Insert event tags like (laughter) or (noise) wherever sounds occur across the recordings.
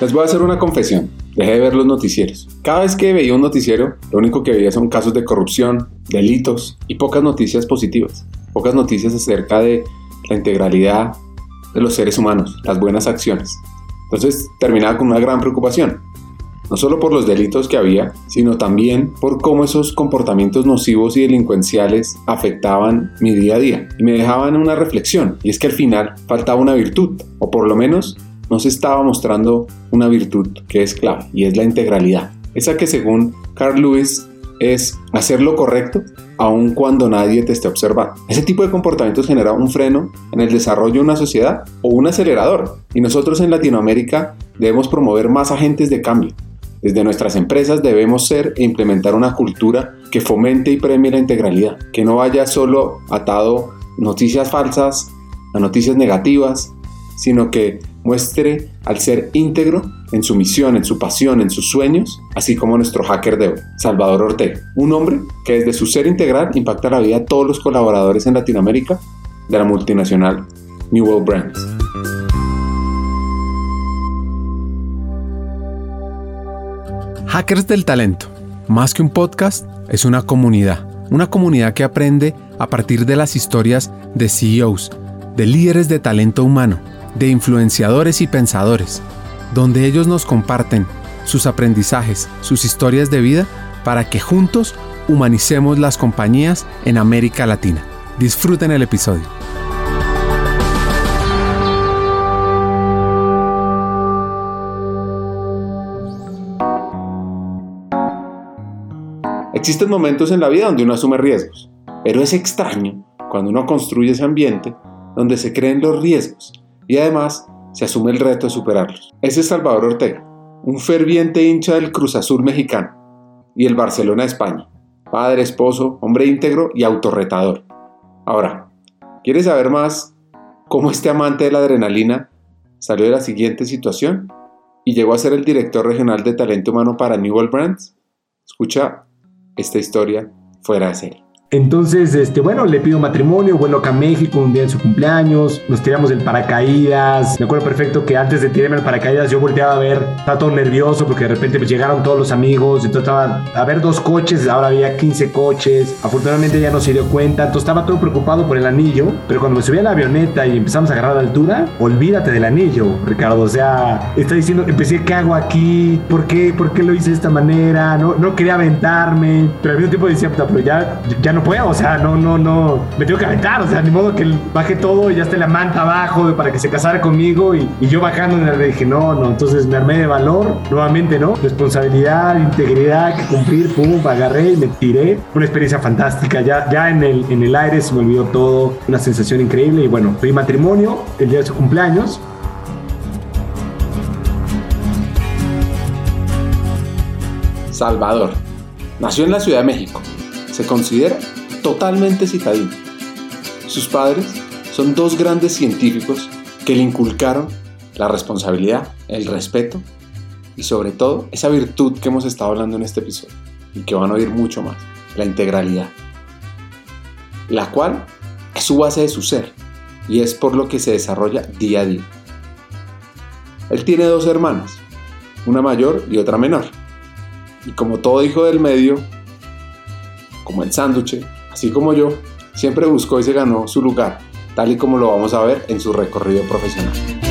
Les voy a hacer una confesión. Dejé de ver los noticieros. Cada vez que veía un noticiero, lo único que veía son casos de corrupción, delitos y pocas noticias positivas. Pocas noticias acerca de la integralidad de los seres humanos, las buenas acciones. Entonces terminaba con una gran preocupación no solo por los delitos que había, sino también por cómo esos comportamientos nocivos y delincuenciales afectaban mi día a día y me dejaban una reflexión, y es que al final faltaba una virtud, o por lo menos no se estaba mostrando una virtud que es clave, y es la integralidad. Esa que según Carl Lewis es hacer lo correcto aun cuando nadie te esté observando. Ese tipo de comportamientos genera un freno en el desarrollo de una sociedad o un acelerador. Y nosotros en Latinoamérica debemos promover más agentes de cambio, desde nuestras empresas debemos ser e implementar una cultura que fomente y premie la integralidad, que no vaya solo atado noticias falsas, a noticias negativas, sino que muestre al ser íntegro en su misión, en su pasión, en sus sueños, así como nuestro hacker de hoy, Salvador Ortega, un hombre que desde su ser integral impacta la vida de todos los colaboradores en Latinoamérica de la multinacional New World Brands. Hackers del Talento, más que un podcast, es una comunidad. Una comunidad que aprende a partir de las historias de CEOs, de líderes de talento humano, de influenciadores y pensadores, donde ellos nos comparten sus aprendizajes, sus historias de vida, para que juntos humanicemos las compañías en América Latina. Disfruten el episodio. Existen momentos en la vida donde uno asume riesgos, pero es extraño cuando uno construye ese ambiente donde se creen los riesgos y además se asume el reto de superarlos. Ese es Salvador Ortega, un ferviente hincha del Cruz Azul mexicano y el Barcelona de España, padre, esposo, hombre íntegro y autorretador. Ahora, ¿quieres saber más cómo este amante de la adrenalina salió de la siguiente situación y llegó a ser el director regional de talento humano para Newell Brands? Escucha esta historia fuera de serie. Entonces, este, bueno, le pido matrimonio, vuelo acá a México un día en su cumpleaños, nos tiramos del paracaídas. Me acuerdo perfecto que antes de tirarme el paracaídas yo volteaba a ver, estaba todo nervioso porque de repente pues, llegaron todos los amigos, entonces estaba a ver dos coches, ahora había 15 coches. Afortunadamente ya no se dio cuenta, entonces estaba todo preocupado por el anillo, pero cuando me subí a la avioneta y empezamos a agarrar la altura, olvídate del anillo, Ricardo. O sea, está diciendo, empecé, ¿qué hago aquí? ¿Por qué? ¿Por qué lo hice de esta manera? No, no quería aventarme, pero al mismo tiempo decía, pero ya, ya no no puedo, o sea, no, no, no, me tengo que aventar, o sea, ni modo que baje todo y ya esté la manta abajo para que se casara conmigo y, yo bajando en le dije, no, no, entonces me armé de valor, nuevamente, ¿no? Responsabilidad, integridad, que cumplir, pum, agarré y me tiré, una experiencia fantástica, ya, ya en el, en el aire se me olvidó todo, una sensación increíble y bueno, fui matrimonio el día de su cumpleaños, Salvador. Nació en la Ciudad de México se considera totalmente citadino. Sus padres son dos grandes científicos que le inculcaron la responsabilidad, el respeto y sobre todo esa virtud que hemos estado hablando en este episodio y que van a oír mucho más, la integralidad, la cual es su base de su ser y es por lo que se desarrolla día a día. Él tiene dos hermanas, una mayor y otra menor. Y como todo hijo del medio, como el sándwich, así como yo, siempre buscó y se ganó su lugar, tal y como lo vamos a ver en su recorrido profesional.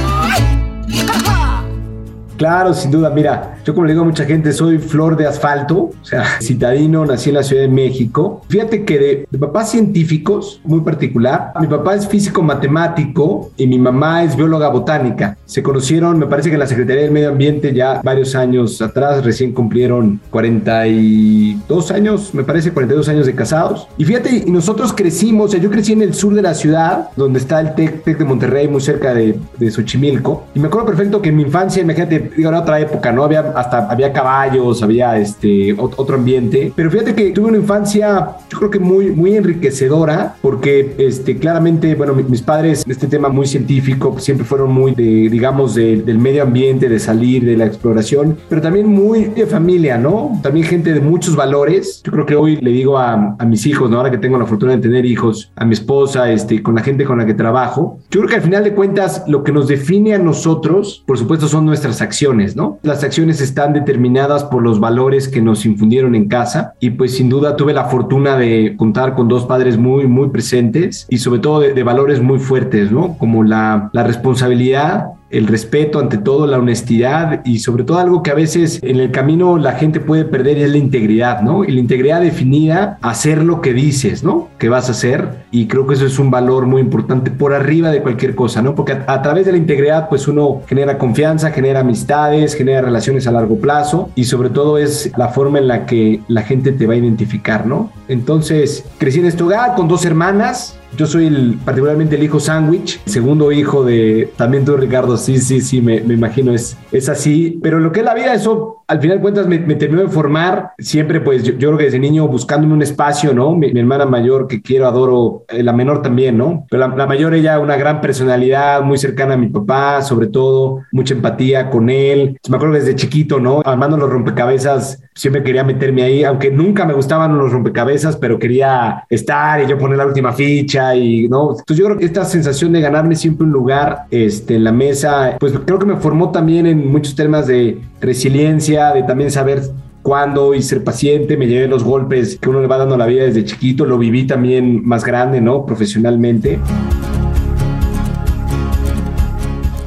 Claro, sin duda. Mira, yo como le digo a mucha gente, soy flor de asfalto, o sea, citadino, nací en la Ciudad de México. Fíjate que de, papás científicos, muy particular, mi papá es físico matemático y mi mamá es bióloga botánica. Se conocieron, me parece que en la Secretaría del Medio Ambiente ya varios años atrás, recién cumplieron 42 años, me parece 42 años de casados. Y fíjate, nosotros crecimos, o sea, yo crecí en el sur de la ciudad, donde está el TEC, TEC de Monterrey, muy cerca de, de Xochimilco. Y me acuerdo perfecto que en mi infancia, imagínate, digo, era otra época, ¿no? Había hasta había caballos, había este otro ambiente, pero fíjate que tuve una infancia yo creo que muy muy enriquecedora porque este claramente, bueno, mis padres este tema muy científico pues, siempre fueron muy de digamos del medio ambiente, de salir, de la exploración, pero también muy de familia, ¿no? También gente de muchos valores. Yo creo que hoy le digo a, a mis hijos, ¿no? Ahora que tengo la fortuna de tener hijos, a mi esposa, este con la gente con la que trabajo, yo creo que al final de cuentas lo que nos define a nosotros, por supuesto, son nuestras acciones ¿no? Las acciones están determinadas por los valores que nos infundieron en casa y pues sin duda tuve la fortuna de contar con dos padres muy, muy presentes y sobre todo de, de valores muy fuertes, ¿no? Como la, la responsabilidad, el respeto ante todo, la honestidad y sobre todo algo que a veces en el camino la gente puede perder es la integridad, ¿no? Y la integridad definida, hacer lo que dices, ¿no? Que vas a hacer y creo que eso es un valor muy importante por arriba de cualquier cosa, ¿no? Porque a, a través de la integridad pues uno genera confianza, genera amistades, genera relaciones a largo plazo y sobre todo es la forma en la que la gente te va a identificar, ¿no? Entonces, crecí en este hogar con dos hermanas, yo soy el, particularmente el hijo sándwich, segundo hijo de también tú, Ricardo. Sí, sí, sí, me, imagino es, es así. Pero lo que es la vida, eso al final de cuentas me, terminó de formar. Siempre, pues yo, creo que desde niño buscándome un espacio, ¿no? Mi, mi hermana mayor, que quiero, adoro, eh, la menor también, ¿no? Pero la, la, mayor, ella, una gran personalidad, muy cercana a mi papá, sobre todo, mucha empatía con él. Me acuerdo desde chiquito, ¿no? Armando los rompecabezas, siempre quería meterme ahí, aunque nunca me gustaban los rompecabezas, pero quería estar y yo poner la última ficha y no. Entonces yo creo que esta sensación de ganarme siempre un lugar este, en la mesa, pues creo que me formó también en muchos temas de resiliencia, de también saber cuándo y ser paciente, me llevé los golpes que uno le va dando la vida desde chiquito, lo viví también más grande, ¿no? Profesionalmente.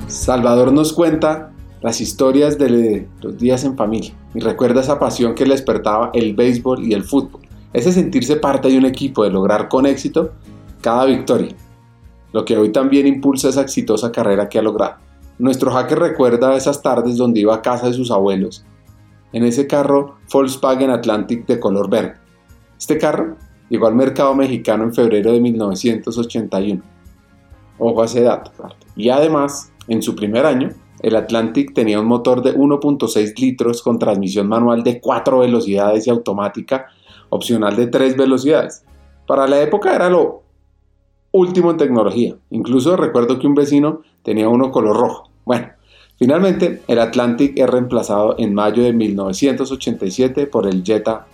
Salvador nos cuenta las historias de los días en familia y recuerda esa pasión que le despertaba el béisbol y el fútbol. Ese sentirse parte de un equipo, de lograr con éxito cada victoria, lo que hoy también impulsa esa exitosa carrera que ha logrado. Nuestro hacker recuerda esas tardes donde iba a casa de sus abuelos, en ese carro Volkswagen Atlantic de color verde. Este carro llegó al mercado mexicano en febrero de 1981. Ojo a ese dato. Y además, en su primer año, el Atlantic tenía un motor de 1.6 litros con transmisión manual de 4 velocidades y automática opcional de 3 velocidades. Para la época era lo último en tecnología. Incluso recuerdo que un vecino tenía uno color rojo. Bueno, finalmente el Atlantic es reemplazado en mayo de 1987 por el Jetta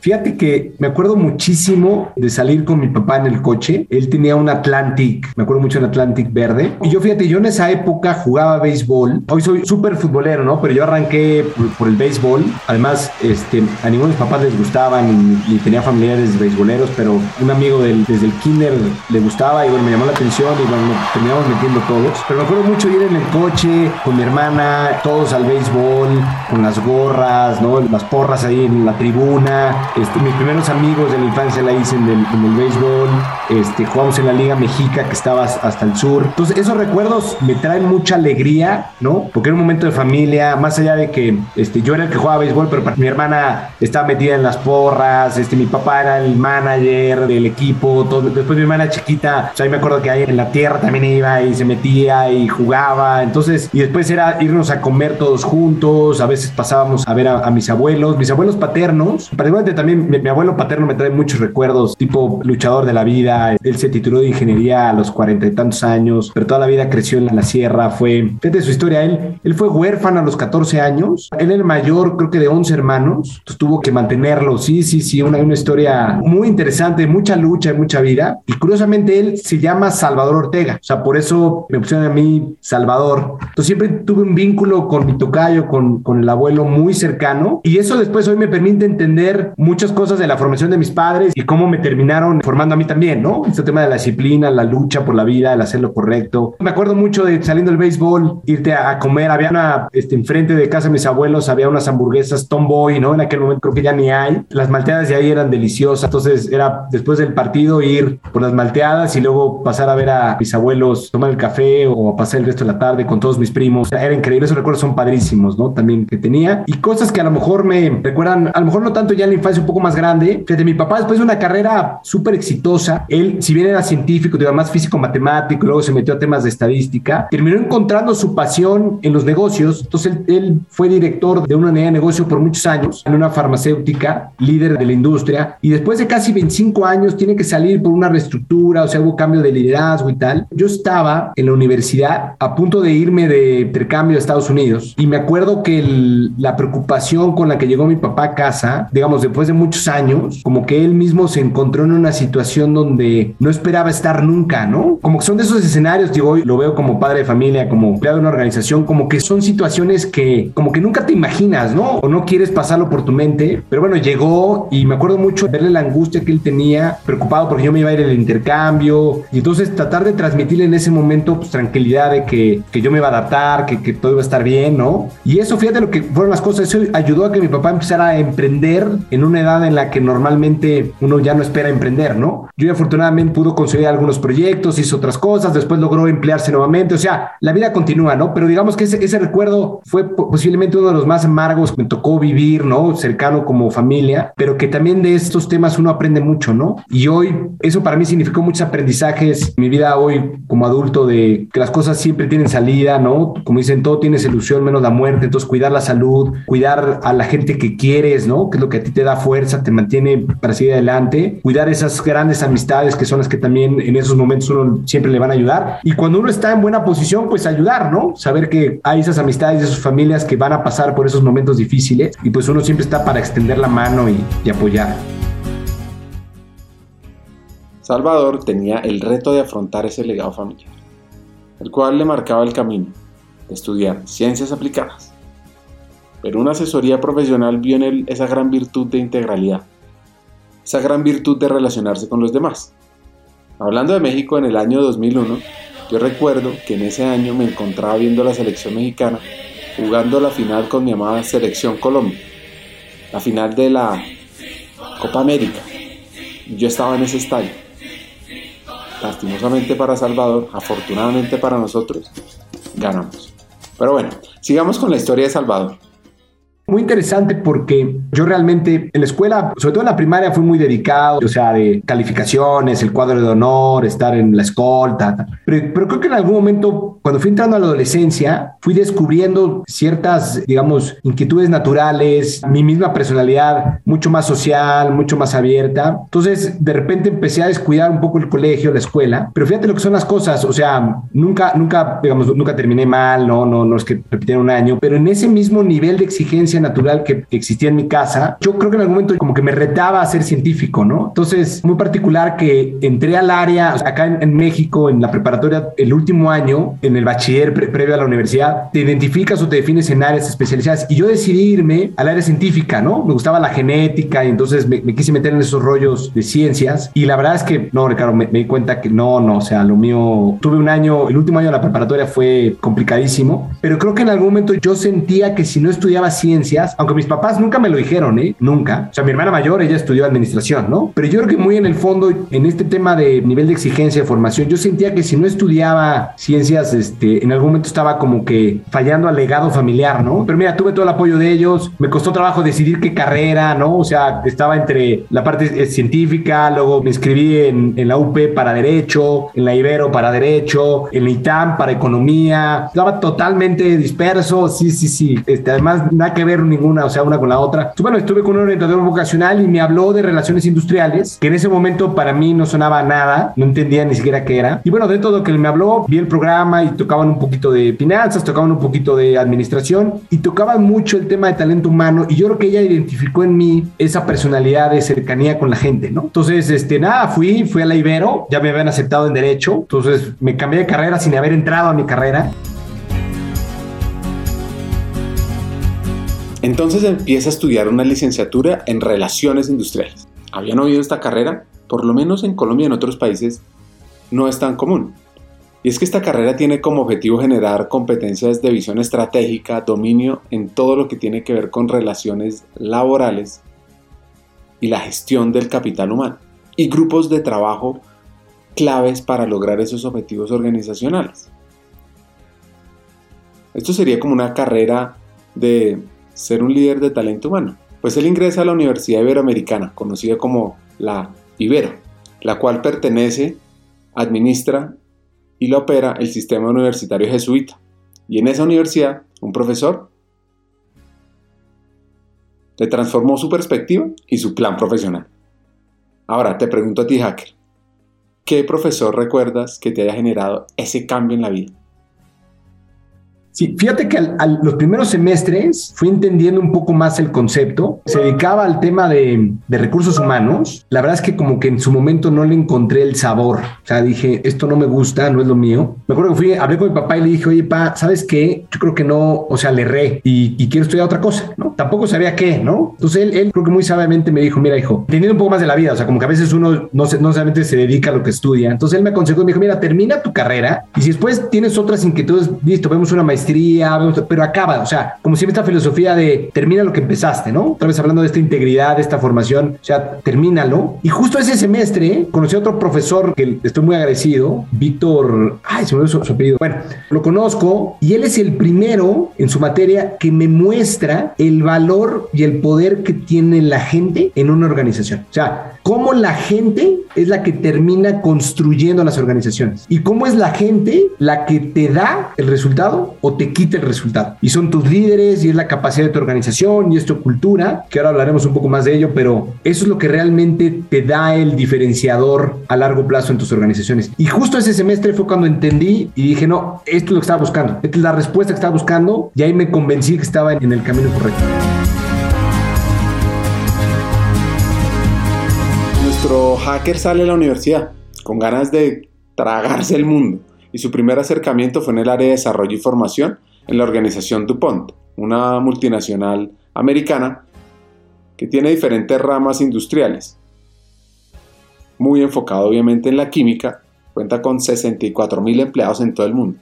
Fíjate que me acuerdo muchísimo de salir con mi papá en el coche. Él tenía un Atlantic, me acuerdo mucho del Atlantic verde. Y yo, fíjate, yo en esa época jugaba béisbol. Hoy soy súper futbolero, ¿no? Pero yo arranqué por, por, el béisbol. Además, este, a ninguno de mis papás les gustaban y, y tenía familiares beisboleros, pero un amigo del, desde el kinder le gustaba y bueno, me llamó la atención y bueno, terminamos metiendo todos. Pero me acuerdo mucho ir en el coche con mi hermana, todos al béisbol, con las gorras, ¿no? Las porras ahí en la tribuna. Este, mis primeros amigos de la infancia la hice en el, en el béisbol. Este, jugamos en la Liga Mexica que estaba hasta el sur. Entonces, esos recuerdos me traen mucha alegría, ¿no? Porque era un momento de familia, más allá de que este, yo era el que jugaba béisbol, pero mi hermana estaba metida en las porras, este, mi papá era el manager del equipo. Todo. Después mi hermana chiquita, o sea, ahí me acuerdo que ahí en la tierra también iba y se metía y jugaba. Entonces, y después era irnos a comer todos juntos. A veces pasábamos a ver a, a mis abuelos, mis abuelos paternos. Particularmente también mi, mi, abuelo paterno me trae muchos recuerdos, tipo luchador de la vida. Él se tituló de ingeniería a los cuarenta y tantos años, pero toda la vida creció en la, sierra. Fue, fíjate su historia, él, él fue huérfano a los 14 años. Él era el mayor, creo que de 11 hermanos. Entonces tuvo que mantenerlo. Sí, sí, sí, una, una historia muy interesante, mucha lucha y mucha vida. Y curiosamente él se llama Salvador Ortega. O sea, por eso me pusieron a mí Salvador. Entonces siempre tuve un vínculo con mi tocayo, con, con el abuelo muy cercano. Y eso después hoy me permite entender muchas cosas de la formación de mis padres y cómo me terminaron formando a mí también, ¿no? Este tema de la disciplina, la lucha por la vida, el hacer lo correcto. Me acuerdo mucho de saliendo del béisbol, irte a, comer. Había una, este, enfrente de casa de mis abuelos, había unas hamburguesas Tomboy, ¿no? En aquel momento creo que ya ni hay. Las malteadas de ahí eran deliciosas. Entonces era después del partido ir por las malteadas y luego pasar a ver a mis abuelos tomar el café o pasar el resto de la tarde con todos mis primos. Era increíble. Esos recuerdos son padrísimos, ¿no? También que tenía. Y cosas que a lo mejor me recuerdan, a lo mejor no tanto ya en la infancia, un poco más grande. Fíjate, mi papá después de una carrera súper exitosa, él, si bien era científico, digo, más físico matemático, luego se metió a temas de estadística, terminó encontrando su pasión en los negocios. Entonces él, él fue director de una unidad de negocio por muchos años en una farmacéutica, líder de la industria, y después de casi 25 años tiene que salir por una reestructura, o sea, hubo cambio de liderazgo y tal. Yo estaba en la universidad a punto de irme de intercambio a Estados Unidos y me acuerdo que el, la preocupación con la que llegó mi papá casa, digamos, después de muchos años, como que él mismo se encontró en una situación donde no esperaba estar nunca, ¿no? Como que son de esos escenarios, digo, hoy lo veo como padre de familia, como empleado de una organización, como que son situaciones que como que nunca te imaginas, ¿no? O no quieres pasarlo por tu mente, pero bueno, llegó y me acuerdo mucho verle la angustia que él tenía, preocupado porque yo me iba a ir al intercambio, y entonces tratar de transmitirle en ese momento pues, tranquilidad de que, que yo me iba a adaptar, que, que todo iba a estar bien, ¿no? Y eso, fíjate lo que fueron las cosas, eso ayudó a que mi papá empezara a emprender en una edad en la que normalmente uno ya no espera emprender, ¿no? Yo afortunadamente pudo conseguir algunos proyectos, hizo otras cosas, después logró emplearse nuevamente, o sea, la vida continúa, ¿no? Pero digamos que ese, ese recuerdo fue posiblemente uno de los más amargos que me tocó vivir, ¿no? Cercano como familia, pero que también de estos temas uno aprende mucho, ¿no? Y hoy eso para mí significó muchos aprendizajes, mi vida hoy como adulto de que las cosas siempre tienen salida, ¿no? Como dicen, todo tiene solución menos la muerte, entonces cuidar la salud, cuidar a la gente que quieres, ¿no? Que es lo que a ti te da fuerza, te mantiene para seguir adelante, cuidar esas grandes amistades que son las que también en esos momentos uno siempre le van a ayudar. Y cuando uno está en buena posición, pues ayudar, ¿no? Saber que hay esas amistades, esas familias que van a pasar por esos momentos difíciles y pues uno siempre está para extender la mano y, y apoyar. Salvador tenía el reto de afrontar ese legado familiar, el cual le marcaba el camino de estudiar ciencias aplicadas. Pero una asesoría profesional vio en él esa gran virtud de integralidad, esa gran virtud de relacionarse con los demás. Hablando de México en el año 2001, yo recuerdo que en ese año me encontraba viendo la selección mexicana jugando la final con mi amada selección Colombia, la final de la Copa América. Yo estaba en ese estadio lastimosamente para Salvador, afortunadamente para nosotros, ganamos. Pero bueno, sigamos con la historia de Salvador. Muy interesante porque yo realmente en la escuela, sobre todo en la primaria, fui muy dedicado, o sea, de calificaciones, el cuadro de honor, estar en la escolta. Pero, pero creo que en algún momento, cuando fui entrando a la adolescencia, fui descubriendo ciertas, digamos, inquietudes naturales, mi misma personalidad mucho más social, mucho más abierta. Entonces, de repente empecé a descuidar un poco el colegio, la escuela. Pero fíjate lo que son las cosas, o sea, nunca, nunca, digamos, nunca terminé mal, no, no, no es que repitiera un año, pero en ese mismo nivel de exigencia natural que, que, existía en mi casa, yo creo que en algún momento como que me retaba a ser científico, ¿no? Entonces, muy particular que entré al área, acá en, en México, en la preparatoria, el último año, en el bachiller pre previo a la universidad, te identificas o te defines en áreas especializadas y yo decidí irme al área científica, ¿no? Me gustaba la genética y entonces me, me quise meter en esos rollos de ciencias y la verdad es que, no, Ricardo, me, me di cuenta que no, no, o sea, lo mío, tuve un año, el último año de la preparatoria fue complicadísimo, pero creo que en algún momento yo sentía que si no estudiaba ciencia, aunque mis papás nunca me lo dijeron, ¿eh? Nunca. O sea, mi hermana mayor, ella estudió administración, ¿no? Pero yo creo que muy en el fondo, en este tema de nivel de exigencia de formación, yo sentía que si no estudiaba ciencias, este, en algún momento estaba como que fallando al legado familiar, ¿no? Pero mira, tuve todo el apoyo de ellos, me costó trabajo decidir qué carrera, ¿no? O sea, estaba entre la parte científica, luego me inscribí en, en la UP para Derecho, en la Ibero para Derecho, en la ITAM para Economía, estaba totalmente disperso, sí, sí, sí. Este, además, nada que ver ninguna, o sea, una con la otra. Bueno, estuve con un orientador vocacional y me habló de relaciones industriales, que en ese momento para mí no sonaba nada, no entendía ni siquiera qué era. Y bueno, de todo lo que él me habló, vi el programa y tocaban un poquito de finanzas, tocaban un poquito de administración y tocaban mucho el tema de talento humano y yo creo que ella identificó en mí esa personalidad de cercanía con la gente, ¿no? Entonces, este, nada, fui, fui a la Ibero, ya me habían aceptado en Derecho, entonces me cambié de carrera sin haber entrado a mi carrera. Entonces empieza a estudiar una licenciatura en Relaciones Industriales. ¿Habían oído esta carrera? Por lo menos en Colombia y en otros países no es tan común. Y es que esta carrera tiene como objetivo generar competencias de visión estratégica, dominio en todo lo que tiene que ver con relaciones laborales y la gestión del capital humano y grupos de trabajo claves para lograr esos objetivos organizacionales. Esto sería como una carrera de ser un líder de talento humano. Pues él ingresa a la Universidad Iberoamericana, conocida como la Ibero, la cual pertenece, administra y la opera el sistema universitario jesuita. Y en esa universidad, un profesor le transformó su perspectiva y su plan profesional. Ahora te pregunto a ti, hacker, ¿qué profesor recuerdas que te haya generado ese cambio en la vida? Sí, fíjate que a los primeros semestres fui entendiendo un poco más el concepto. Se dedicaba al tema de, de, recursos humanos. La verdad es que como que en su momento no le encontré el sabor. O sea, dije, esto no me gusta, no es lo mío. Me acuerdo que fui, hablé con mi papá y le dije, oye, pa, ¿sabes qué? Yo creo que no, o sea, le erré y, y quiero estudiar otra cosa, ¿no? Tampoco sabía qué, ¿no? Entonces él, él creo que muy sabiamente me dijo, mira, hijo, teniendo un poco más de la vida, o sea, como que a veces uno no, no solamente se dedica a lo que estudia. Entonces él me aconsejó y me dijo, mira, termina tu carrera y si después tienes otras inquietudes, listo, vemos una maestría, pero acaba, o sea, como siempre esta filosofía de termina lo que empezaste, ¿no? Otra vez hablando de esta integridad, de esta formación, o sea, termínalo. Y justo ese semestre conocí a otro profesor que estoy muy agradecido, Víctor, ay, se me olvidó su, apellido. Bueno, lo conozco y él es el primero en su materia que me muestra el valor y el poder que tiene la gente en una organización. O sea, cómo la gente es la que termina construyendo las organizaciones y cómo es la gente la que te da el resultado o te quita el resultado. Y son tus líderes y es la capacidad de tu organización y es tu cultura, que ahora hablaremos un poco más de ello, pero eso es lo que realmente te da el diferenciador a largo plazo en tus organizaciones. Y justo ese semestre fue cuando entendí y dije, no, esto es lo que estaba buscando, esta es la respuesta que estaba buscando y ahí me convencí que estaba en el camino correcto. Nuestro hacker sale de la universidad con ganas de tragarse el mundo y su primer acercamiento fue en el área de desarrollo y formación en la organización DuPont, una multinacional americana que tiene diferentes ramas industriales. Muy enfocado obviamente en la química, cuenta con 64 mil empleados en todo el mundo,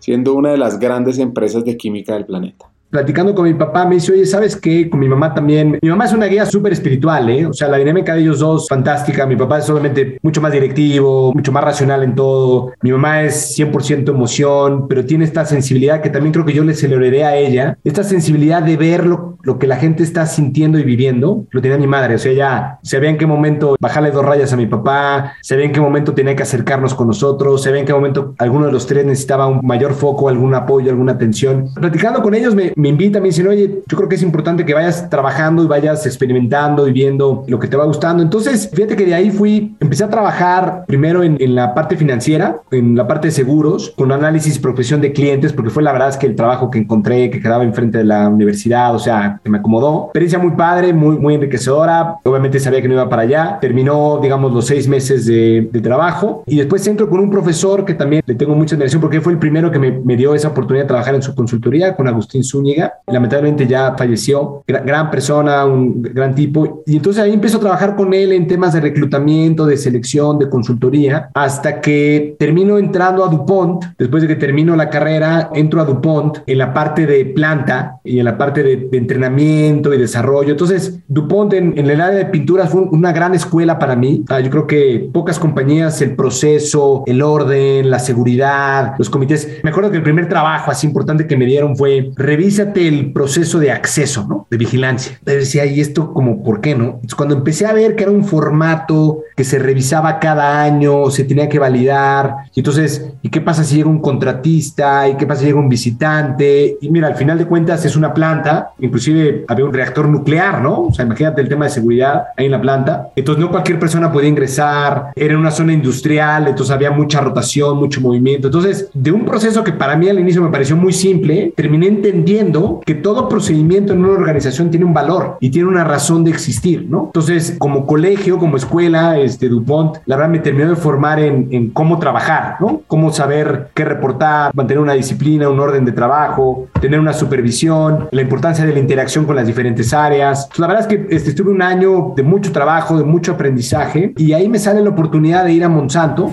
siendo una de las grandes empresas de química del planeta platicando con mi papá, me dice, oye, ¿sabes qué? Con mi mamá también. Mi mamá es una guía súper espiritual, ¿eh? O sea, la dinámica de ellos dos, fantástica. Mi papá es obviamente mucho más directivo, mucho más racional en todo. Mi mamá es 100% emoción, pero tiene esta sensibilidad que también creo que yo le celebraré a ella. Esta sensibilidad de ver lo, lo, que la gente está sintiendo y viviendo, lo tenía mi madre. O sea, ya se ve en qué momento bajarle dos rayas a mi papá, ve en qué momento tenía que acercarnos con nosotros, ve en qué momento alguno de los tres necesitaba un mayor foco, algún apoyo, alguna atención. Platicando con ellos me, me invita, me dicen, oye, yo creo que es importante que vayas trabajando y vayas experimentando y viendo lo que te va gustando. Entonces, fíjate que de ahí fui, empecé a trabajar primero en, en la parte financiera, en la parte de seguros, con análisis y profesión de clientes, porque fue la verdad es que el trabajo que encontré, que quedaba enfrente de la universidad, o sea, que me acomodó. Experiencia muy padre, muy, muy enriquecedora. Obviamente sabía que no iba para allá. Terminó, digamos, los seis meses de, de trabajo y después entro con un profesor que también le tengo mucha admiración porque fue el primero que me, me dio esa oportunidad de trabajar en su consultoría con Agustín Zúñiga Lamentablemente ya falleció. Gran, persona, un gran tipo. Y entonces ahí empiezo a trabajar con él en temas de reclutamiento, de selección, de consultoría, hasta que termino entrando a DuPont. Después de que termino la carrera, entro a DuPont en la parte de planta y en la parte de, entrenamiento y desarrollo. Entonces, DuPont en, en, el área de pinturas fue una gran escuela para mí. Ah, yo creo que pocas compañías, el proceso, el orden, la seguridad, los comités. Me acuerdo que el primer trabajo así importante que me dieron fue revisa el proceso de acceso, ¿no? De vigilancia. Decía, ¿y esto como por qué, no? Cuando empecé a ver que era un formato que se revisaba cada año, se tenía que validar, y entonces, ¿y qué pasa si llega un contratista? ¿Y qué pasa si llega un visitante? Y mira, al final de cuentas es una planta, inclusive había un reactor nuclear, ¿no? O sea, imagínate el tema de seguridad ahí en la planta. Entonces, no cualquier persona podía ingresar, era una zona industrial, entonces había mucha rotación, mucho movimiento. Entonces, de un proceso que para mí al inicio me pareció muy simple, terminé entendiendo que todo procedimiento en una organización tiene un valor y tiene una razón de existir, ¿no? Entonces, como colegio, como escuela, este DuPont, la verdad me terminó de formar en, cómo trabajar, ¿no? Cómo saber qué reportar, mantener una disciplina, un orden de trabajo, tener una supervisión, la importancia de la interacción con las diferentes áreas. la verdad es que este, estuve un año de mucho trabajo, de mucho aprendizaje y ahí me sale la oportunidad de ir a Monsanto.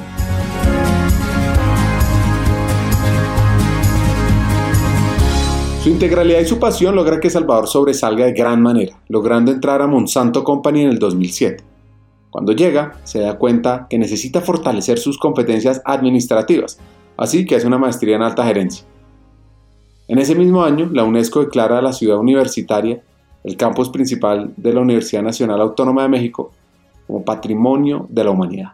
Su integralidad y su pasión logra que Salvador sobresalga de gran manera, logrando entrar a Monsanto Company en el 2007. Cuando llega, se da cuenta que necesita fortalecer sus competencias administrativas, así que hace una maestría en alta gerencia. En ese mismo año, la UNESCO declara a la ciudad universitaria, el campus principal de la Universidad Nacional Autónoma de México, como Patrimonio de la Humanidad.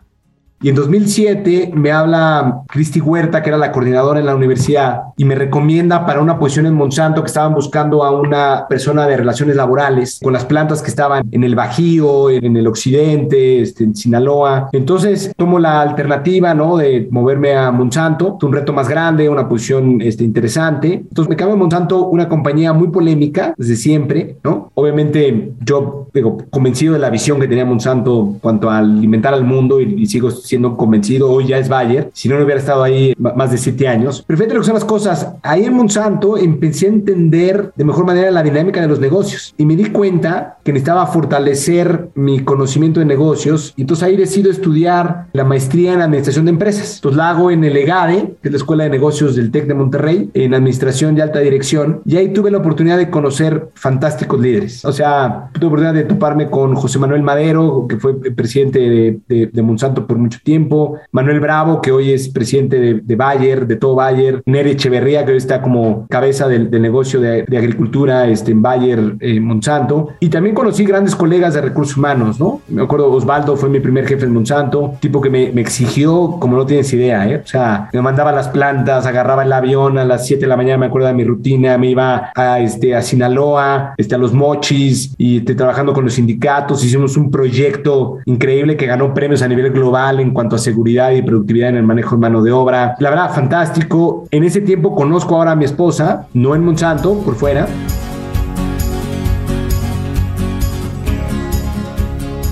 Y en 2007 me habla Cristi Huerta, que era la coordinadora en la universidad, y me recomienda para una posición en Monsanto que estaban buscando a una persona de relaciones laborales con las plantas que estaban en el Bajío, en el occidente, este, en Sinaloa. Entonces tomo la alternativa, ¿no? De moverme a Monsanto, un reto más grande, una posición este, interesante. Entonces me cambio a Monsanto, una compañía muy polémica desde siempre, ¿no? Obviamente yo digo, convencido de la visión que tenía Monsanto cuanto a alimentar al mundo y, sigo siendo convencido, hoy ya es Bayer, si no, no hubiera estado ahí más de siete años. Pero fíjate lo que son las cosas, ahí en Monsanto empecé a entender de mejor manera la dinámica de los negocios y me di cuenta que necesitaba fortalecer mi conocimiento de negocios y entonces ahí decido estudiar la maestría en administración de empresas. Entonces la hago en el EGADE, que es la Escuela de Negocios del TEC de Monterrey, en administración de alta dirección y ahí tuve la oportunidad de conocer fantásticos líderes. O sea, tuve oportunidad de toparme con José Manuel Madero, que fue presidente de, Monsanto por mucho tiempo, Manuel Bravo, que hoy es presidente de, Bayer, de todo Bayer, Nere Echeverría, que hoy está como cabeza del, negocio de, agricultura este, en Bayer, eh, Monsanto, y también conocí grandes colegas de recursos humanos, ¿no? Me acuerdo, Osvaldo fue mi primer jefe en Monsanto, tipo que me, me exigió como no tienes idea, ¿eh? O sea, me mandaba las plantas, agarraba el avión a las 7 de la mañana, me acuerdo de mi rutina, me iba a, este, a Sinaloa, este, a los mochis y trabajando con los sindicatos, hicimos un proyecto increíble que ganó premios a nivel global en cuanto a seguridad y productividad en el manejo de mano de obra. La verdad, fantástico. En ese tiempo conozco ahora a mi esposa, no en Monsanto, por fuera.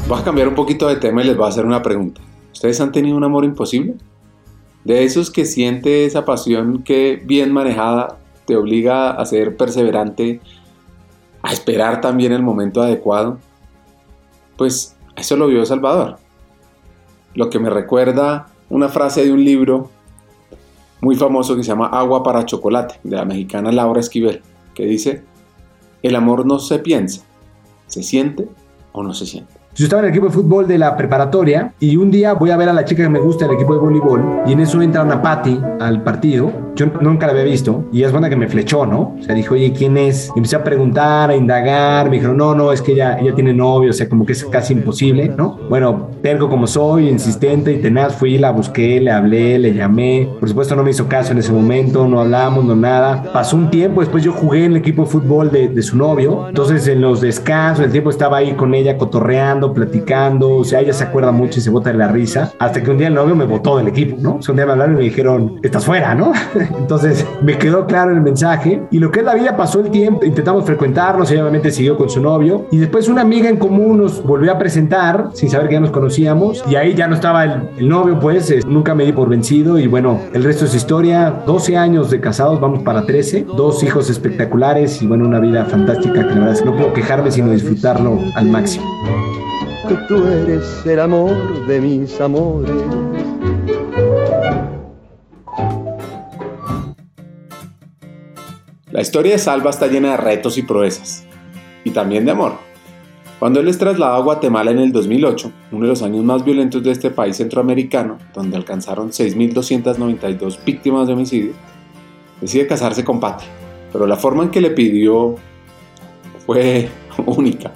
Voy a cambiar un poquito de tema y les voy a hacer una pregunta. ¿Ustedes han tenido un amor imposible? De esos que siente esa pasión que bien manejada te obliga a ser perseverante, a esperar también el momento adecuado. Pues eso lo vio Salvador. Lo que me recuerda una frase de un libro muy famoso que se llama Agua para Chocolate, de la mexicana Laura Esquivel, que dice, el amor no se piensa, se siente o no se siente. Yo estaba en el equipo de fútbol de la preparatoria y un día voy a ver a la chica que me gusta del equipo de voleibol y en eso entra una Patty al partido. Yo nunca la había visto y es buena que me flechó, ¿no? O sea, dijo, oye, ¿quién es? Y empecé a preguntar, a indagar. Me dijeron, no, no, es que ella, ella tiene novio, o sea, como que es casi imposible, ¿no? Bueno, terco como soy, insistente y tenaz, fui, la busqué, le hablé, le llamé. Por supuesto, no me hizo caso en ese momento, no hablamos, no nada. Pasó un tiempo, después yo jugué en el equipo de fútbol de, de su novio. Entonces, en los descansos, el tiempo estaba ahí con ella cotorreando platicando, o sea, ella se acuerda mucho y se bota de la risa, hasta que un día el novio me botó del equipo, ¿no? O sea, un día me hablaron y me dijeron, estás fuera, ¿no? Entonces me quedó claro el mensaje. Y lo que es la vida pasó el tiempo, intentamos frecuentarnos, ella obviamente siguió con su novio. Y después una amiga en común nos volvió a presentar sin saber que ya nos conocíamos. Y ahí ya no estaba el, novio, pues nunca me di por vencido. Y bueno, el resto es historia, 12 años de casados, vamos para 13, dos hijos espectaculares y bueno, una vida fantástica que la verdad es que no puedo quejarme sino disfrutarlo al máximo. Tú eres el amor de mis amores. La historia de Salva está llena de retos y proezas, y también de amor. Cuando él es trasladado a Guatemala en el 2008, uno de los años más violentos de este país centroamericano, donde alcanzaron 6.292 víctimas de homicidio, decide casarse con Patti, pero la forma en que le pidió fue (laughs) única.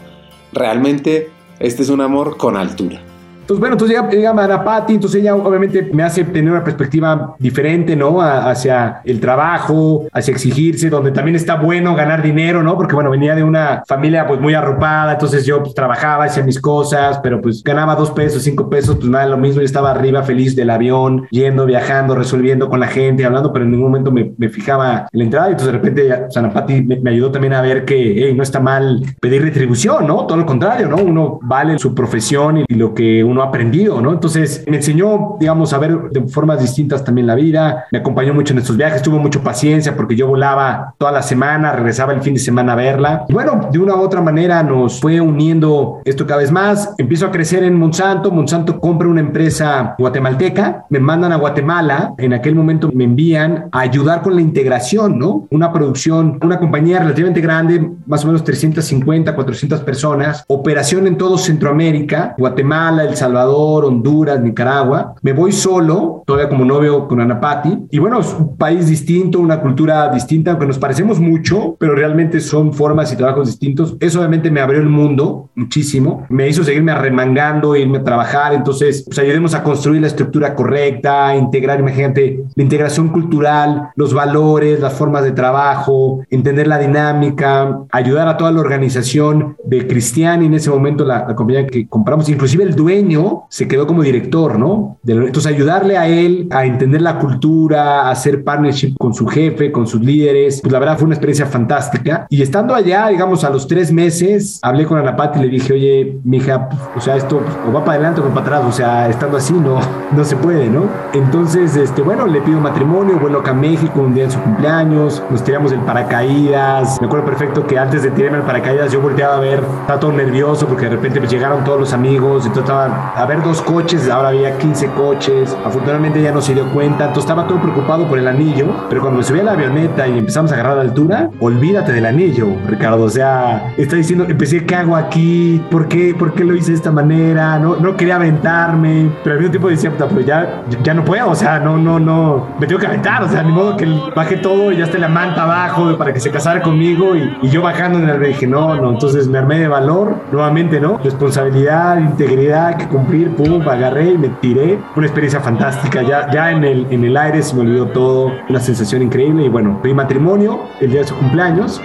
Realmente este es un amor con altura. Entonces, bueno, entonces llega, llega Manapati, entonces ella obviamente me hace tener una perspectiva diferente, ¿no? hacia el trabajo, hacia exigirse, donde también está bueno ganar dinero, ¿no? Porque, bueno, venía de una familia pues muy arropada, entonces yo pues trabajaba, hacía mis cosas, pero pues ganaba dos pesos, cinco pesos, pues nada, lo mismo, yo estaba arriba feliz del avión, yendo, viajando, resolviendo con la gente, hablando, pero en ningún momento me, me fijaba en la entrada y entonces de repente Sanapati me, me ayudó también a ver que, hey, no está mal pedir retribución, ¿no? Todo lo contrario, ¿no? Uno vale su profesión y, y lo que uno no aprendido, ¿no? Entonces me enseñó, digamos, a ver de formas distintas también la vida, me acompañó mucho en estos viajes, tuvo mucha paciencia porque yo volaba toda la semana, regresaba el fin de semana a verla. Y bueno, de una u otra manera nos fue uniendo esto cada vez más. Empiezo a crecer en Monsanto, Monsanto compra una empresa guatemalteca, me mandan a Guatemala, en aquel momento me envían a ayudar con la integración, ¿no? Una producción, una compañía relativamente grande, más o menos 350, 400 personas, operación en todo Centroamérica, Guatemala, El Salvador, Salvador, Honduras, Nicaragua. Me voy solo, todavía como novio con Anapati. Y bueno, es un país distinto, una cultura distinta, aunque nos parecemos mucho, pero realmente son formas y trabajos distintos. Eso obviamente me abrió el mundo muchísimo. Me hizo seguirme arremangando, irme a trabajar. Entonces, pues ayudemos a construir la estructura correcta, integrar, imagínate, la integración cultural, los valores, las formas de trabajo, entender la dinámica, ayudar a toda la organización de Cristiani en ese momento, la, la compañía que compramos, inclusive el dueño se quedó como director, ¿no? Entonces, ayudarle a él a entender la cultura, a hacer partnership con su jefe, con sus líderes, pues la verdad fue una experiencia fantástica. Y estando allá, digamos, a los tres meses, hablé con Anapati y le dije, oye, mija, pues, o sea, esto o va para adelante o va para atrás, o sea, estando así no, no se puede, ¿no? Entonces, este, bueno, le pido matrimonio, vuelo acá a México un día en su cumpleaños, nos tiramos el paracaídas. Me acuerdo perfecto que antes de tirarme el paracaídas yo volteaba a ver, estaba todo nervioso porque de repente me llegaron todos los amigos, entonces estaba a ver dos coches, ahora había 15 coches. Afortunadamente ya no se dio cuenta, entonces estaba todo preocupado por el anillo, pero cuando me subí a la avioneta y empezamos a agarrar la altura, olvídate del anillo, Ricardo. O sea, está diciendo, empecé, ¿qué hago aquí? ¿Por qué, ¿Por qué lo hice de esta manera? No, no quería aventarme, pero al mismo tiempo decía, pero ya, ya no puedo, o sea, no, no, no, me tengo que aventar, o sea, ni modo que baje todo y ya esté la manta abajo para que se casara conmigo y, yo bajando en el dije, no, no, entonces me armé de valor, nuevamente, ¿no? Responsabilidad, integridad, cumplir, pum, agarré y me tiré. Una experiencia fantástica, ya, ya en, el, en el aire se me olvidó todo, una sensación increíble y bueno, pedí matrimonio el día de su cumpleaños.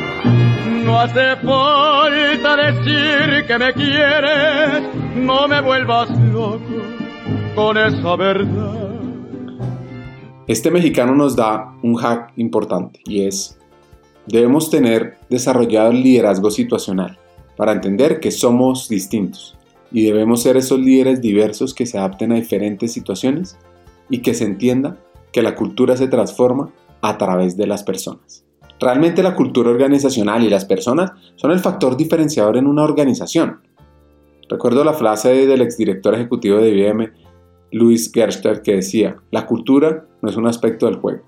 No hace falta decir que me quieres, no me vuelvas loco con esa verdad. Este mexicano nos da un hack importante y es, debemos tener desarrollado el liderazgo situacional para entender que somos distintos y debemos ser esos líderes diversos que se adapten a diferentes situaciones y que se entienda que la cultura se transforma a través de las personas. Realmente la cultura organizacional y las personas son el factor diferenciador en una organización. Recuerdo la frase del exdirector ejecutivo de IBM, Luis Gerster, que decía, la cultura no es un aspecto del juego,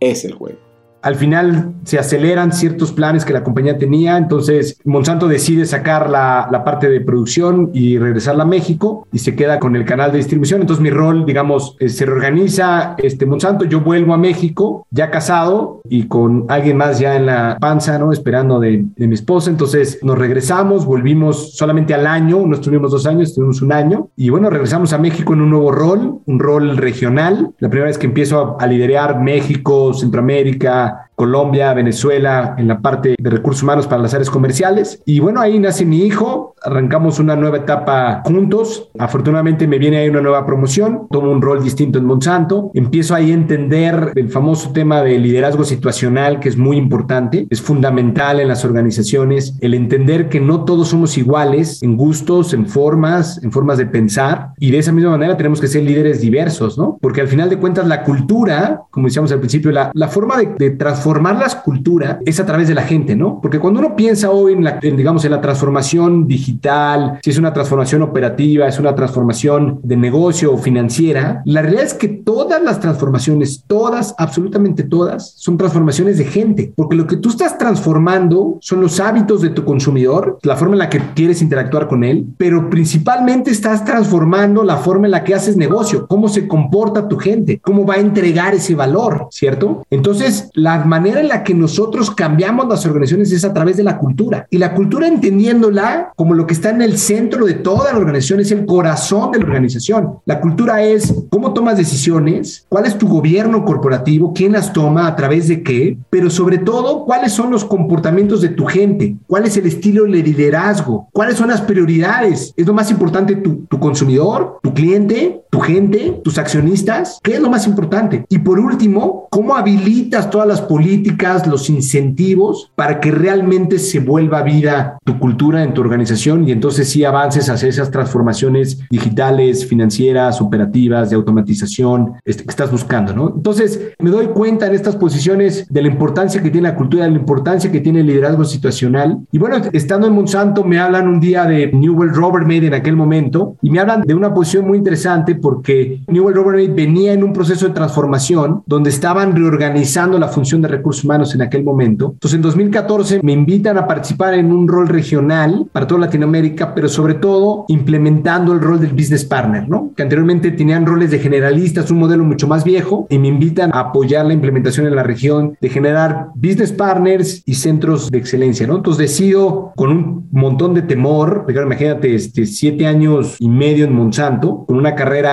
es el juego. Al final se aceleran ciertos planes que la compañía tenía, entonces Monsanto decide sacar la, la, parte de producción y regresarla a México y se queda con el canal de distribución. Entonces mi rol, digamos, se reorganiza este Monsanto, yo vuelvo a México ya casado y con alguien más ya en la panza, ¿no? Esperando de, de mi esposa. Entonces nos regresamos, volvimos solamente al año, no estuvimos dos años, estuvimos un año y bueno, regresamos a México en un nuevo rol, un rol regional. La primera vez que empiezo a liderar México, Centroamérica, Colombia, Venezuela, en la parte de recursos humanos para las áreas comerciales. Y bueno, ahí nace mi hijo, arrancamos una nueva etapa juntos. Afortunadamente me viene ahí una nueva promoción, tomo un rol distinto en Monsanto, empiezo ahí a entender el famoso tema de liderazgo situacional, que es muy importante, es fundamental en las organizaciones, el entender que no todos somos iguales en gustos, en formas, en formas de pensar, y de esa misma manera tenemos que ser líderes diversos, ¿no? Porque al final de cuentas la cultura, como decíamos al principio, la, la forma de, de transformar la cultura es a través de la gente, ¿no? Porque cuando uno piensa hoy en, la, digamos, en la transformación digital, si es una transformación operativa, es una transformación de negocio o financiera, la realidad es que todas las transformaciones, todas, absolutamente todas, son transformaciones de gente, porque lo que tú estás transformando son los hábitos de tu consumidor, la forma en la que quieres interactuar con él, pero principalmente estás transformando la forma en la que haces negocio, cómo se comporta tu gente, cómo va a entregar ese valor, ¿cierto? Entonces, la manera en la que nosotros cambiamos las organizaciones es a través de la cultura. Y la cultura entendiéndola como lo que está en el centro de toda la organización, es el corazón de la organización. La cultura es cómo tomas decisiones, cuál es tu gobierno corporativo, quién las toma, a través de qué, pero sobre todo, cuáles son los comportamientos de tu gente, cuál es el estilo de liderazgo, cuáles son las prioridades. Es lo más importante tu, tu consumidor, tu cliente, tu gente, tus accionistas, ¿qué es lo más importante? Y por último, ¿cómo habilitas todas las políticas, los incentivos para que realmente se vuelva vida tu cultura en tu organización y entonces sí avances hacia esas transformaciones digitales, financieras, operativas, de automatización este, que estás buscando, ¿no? Entonces me doy cuenta en estas posiciones de la importancia que tiene la cultura, de la importancia que tiene el liderazgo situacional. Y bueno, estando en Monsanto me hablan un día de Newell Robert Made en aquel momento y me hablan de una posición muy interesante porque Newell Rubbermaid venía en un proceso de transformación donde estaban reorganizando la función de recursos humanos en aquel momento. Entonces en 2014 me invitan a participar en un rol regional para toda Latinoamérica, pero sobre todo implementando el rol del business partner, ¿no? Que anteriormente tenían roles de generalistas, un modelo mucho más viejo, y me invitan a apoyar la implementación en la región de generar business partners y centros de excelencia, ¿no? Entonces decido con un montón de temor, imagínate, este, siete años y medio en Monsanto, con una carrera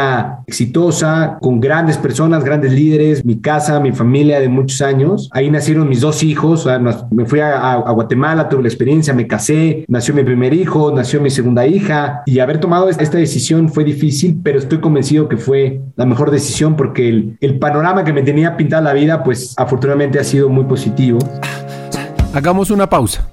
exitosa, con grandes personas, grandes líderes, mi casa, mi familia de muchos años. Ahí nacieron mis dos hijos, me fui a, Guatemala, tuve la experiencia, me casé, nació mi primer hijo, nació mi segunda hija, y haber tomado esta decisión fue difícil, pero estoy convencido que fue la mejor decisión porque el, el panorama que me tenía pintada la vida, pues afortunadamente ha sido muy positivo. Hagamos una pausa.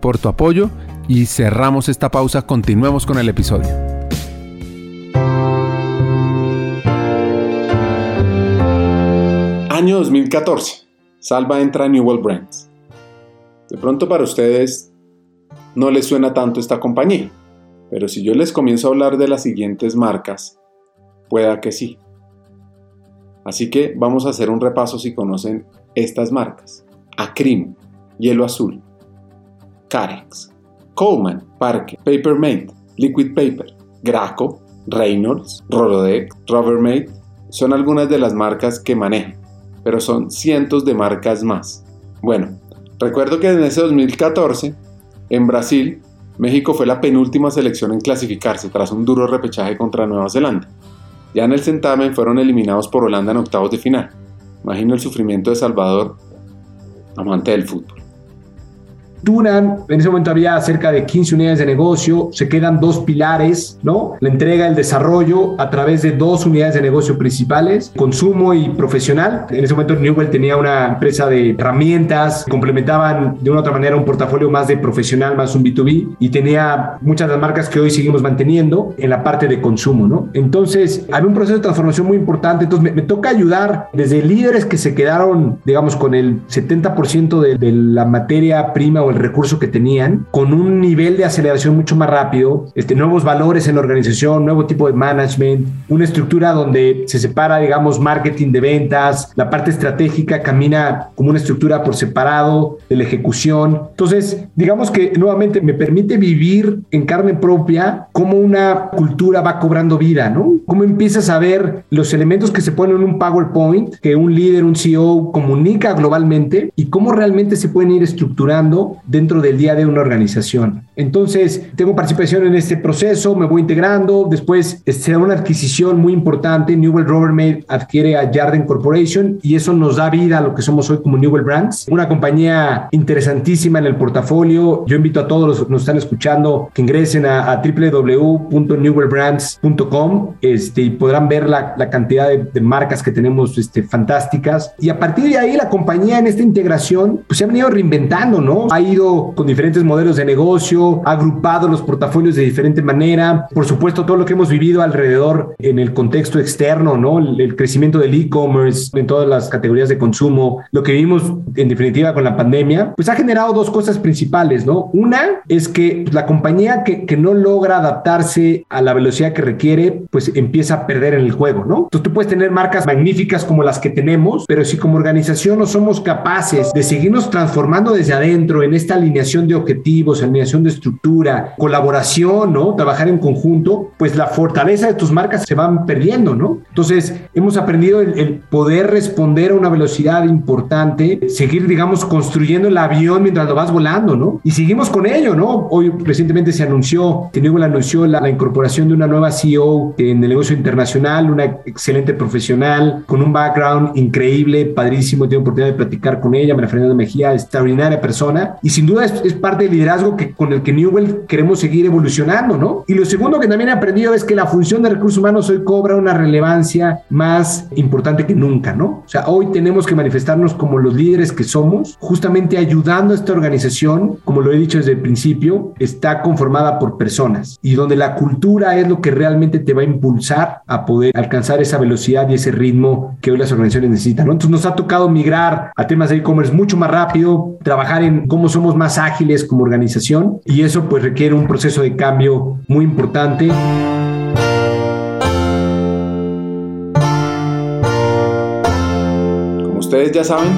por tu apoyo y cerramos esta pausa. Continuemos con el episodio. Año 2014. Salva entra a Newell Brands. De pronto para ustedes no les suena tanto esta compañía, pero si yo les comienzo a hablar de las siguientes marcas, pueda que sí. Así que vamos a hacer un repaso si conocen estas marcas. Acrim, Hielo Azul, Carex, Coleman, Parque, Papermate, Liquid Paper, Graco, Reynolds, Rolodex, Rubbermaid, son algunas de las marcas que manejan, pero son cientos de marcas más. Bueno, recuerdo que en ese 2014 en Brasil, México fue la penúltima selección en clasificarse tras un duro repechaje contra Nueva Zelanda. Ya en el certamen fueron eliminados por Holanda en octavos de final. Imagino el sufrimiento de Salvador, amante del fútbol. Duran, en ese momento había cerca de 15 unidades de negocio, se quedan dos pilares, ¿no? La entrega, el desarrollo a través de dos unidades de negocio principales, consumo y profesional. En ese momento Newell tenía una empresa de herramientas, complementaban de una u otra manera un portafolio más de profesional, más un B2B, y tenía muchas de las marcas que hoy seguimos manteniendo en la parte de consumo, ¿no? Entonces, había un proceso de transformación muy importante, entonces me, toca ayudar desde líderes que se quedaron, digamos, con el 70% de, de la materia prima o el recurso que tenían, con un nivel de aceleración mucho más rápido, este, nuevos valores en la organización, nuevo tipo de management, una estructura donde se separa, digamos, marketing de ventas, la parte estratégica camina como una estructura por separado de la ejecución. Entonces, digamos que nuevamente me permite vivir en carne propia cómo una cultura va cobrando vida, ¿no? Cómo empiezas a ver los elementos que se ponen en un PowerPoint, que un líder, un CEO comunica globalmente y cómo realmente se pueden ir estructurando dentro del día de una organización. Entonces, tengo participación en este proceso, me voy integrando, después se da una adquisición muy importante, Newell Rubbermaid adquiere a Jarden Corporation y eso nos da vida a lo que somos hoy como Newell Brands, una compañía interesantísima en el portafolio. Yo invito a todos los que nos están escuchando que ingresen a, a www.newellbrands.com este, y podrán ver la, la cantidad de, de, marcas que tenemos este, fantásticas. Y a partir de ahí, la compañía en esta integración pues, se ha venido reinventando, ¿no? Ha con diferentes modelos de negocio, ha agrupado los portafolios de diferente manera. Por supuesto, todo lo que hemos vivido alrededor en el contexto externo, ¿no? El, el crecimiento del e-commerce en todas las categorías de consumo, lo que vivimos en definitiva con la pandemia, pues ha generado dos cosas principales, ¿no? Una es que la compañía que, que no logra adaptarse a la velocidad que requiere, pues empieza a perder en el juego, ¿no? Entonces tú puedes tener marcas magníficas como las que tenemos, pero si como organización no somos capaces de seguirnos transformando desde adentro en esta alineación de objetivos, alineación de estructura, colaboración, ¿no? Trabajar en conjunto, pues la fortaleza de tus marcas se van perdiendo, ¿no? Entonces, hemos aprendido el, el poder responder a una velocidad importante, seguir, digamos, construyendo el avión mientras lo vas volando, ¿no? Y seguimos con ello, ¿no? Hoy recientemente se anunció, Newell anunció la, la incorporación de una nueva CEO en el negocio internacional, una excelente profesional, con un background increíble, padrísimo, tengo oportunidad de platicar con ella, María Fernanda Mejía, extraordinaria persona, Y sin duda es, parte del liderazgo que, con el que Newell queremos seguir evolucionando, ¿no? Y lo segundo que también he aprendido es que la función de recursos humanos hoy cobra una relevancia más importante que nunca, ¿no? O sea, hoy tenemos que manifestarnos como los líderes que somos, justamente ayudando a esta organización, como lo he dicho desde el principio, está conformada por personas y donde la cultura es lo que realmente te va a impulsar a poder alcanzar esa velocidad y ese ritmo que hoy las organizaciones necesitan, ¿no? Entonces nos ha tocado migrar a temas de e-commerce mucho más rápido, trabajar en cómo somos más ágiles como organización y eso pues requiere un proceso de cambio muy importante. Como ustedes ya saben,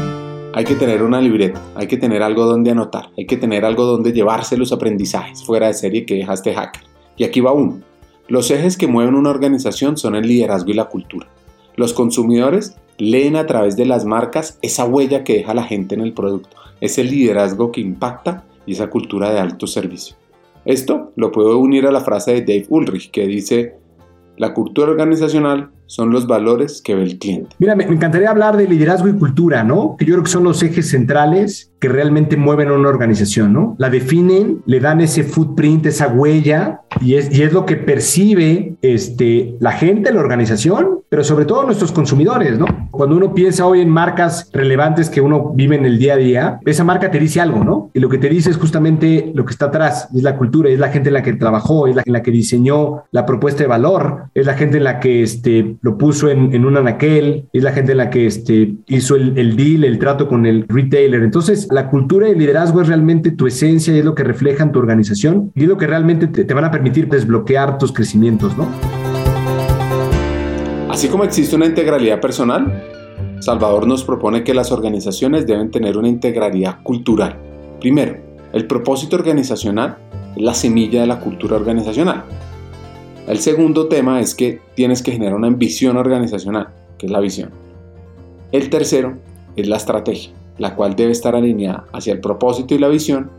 hay que tener una libreta, hay que tener algo donde anotar, hay que tener algo donde llevarse los aprendizajes fuera de serie que dejaste hacker. Y aquí va uno. Los ejes que mueven una organización son el liderazgo y la cultura. Los consumidores leen a través de las marcas esa huella que deja la gente en el producto, ese liderazgo que impacta y esa cultura de alto servicio. Esto lo puedo unir a la frase de Dave Ulrich que dice, la cultura organizacional son los valores que ve el cliente. Mira, me, encantaría hablar de liderazgo y cultura, ¿no? Que yo creo que son los ejes centrales que realmente mueven a una organización, ¿no? La definen, le dan ese footprint, esa huella, y es, y es lo que percibe este, la gente, la organización, pero sobre todo nuestros consumidores, ¿no? Cuando uno piensa hoy en marcas relevantes que uno vive en el día a día, esa marca te dice algo, ¿no? Y lo que te dice es justamente lo que está atrás, es la cultura, es la gente en la que trabajó, es la en la que diseñó la propuesta de valor, es la gente en la que este, lo puso en, en un anaquel, es la gente en la que este, hizo el, el deal, el trato con el retailer. Entonces, la cultura y el liderazgo es realmente tu esencia y es lo que refleja en tu organización y es lo que realmente te, te van a permitir desbloquear tus crecimientos, ¿no? Así como existe una integralidad personal, Salvador nos propone que las organizaciones deben tener una integralidad cultural. Primero, el propósito organizacional es la semilla de la cultura organizacional. El segundo tema es que tienes que generar una visión organizacional, que es la visión. El tercero es la estrategia, la cual debe estar alineada hacia el propósito y la visión.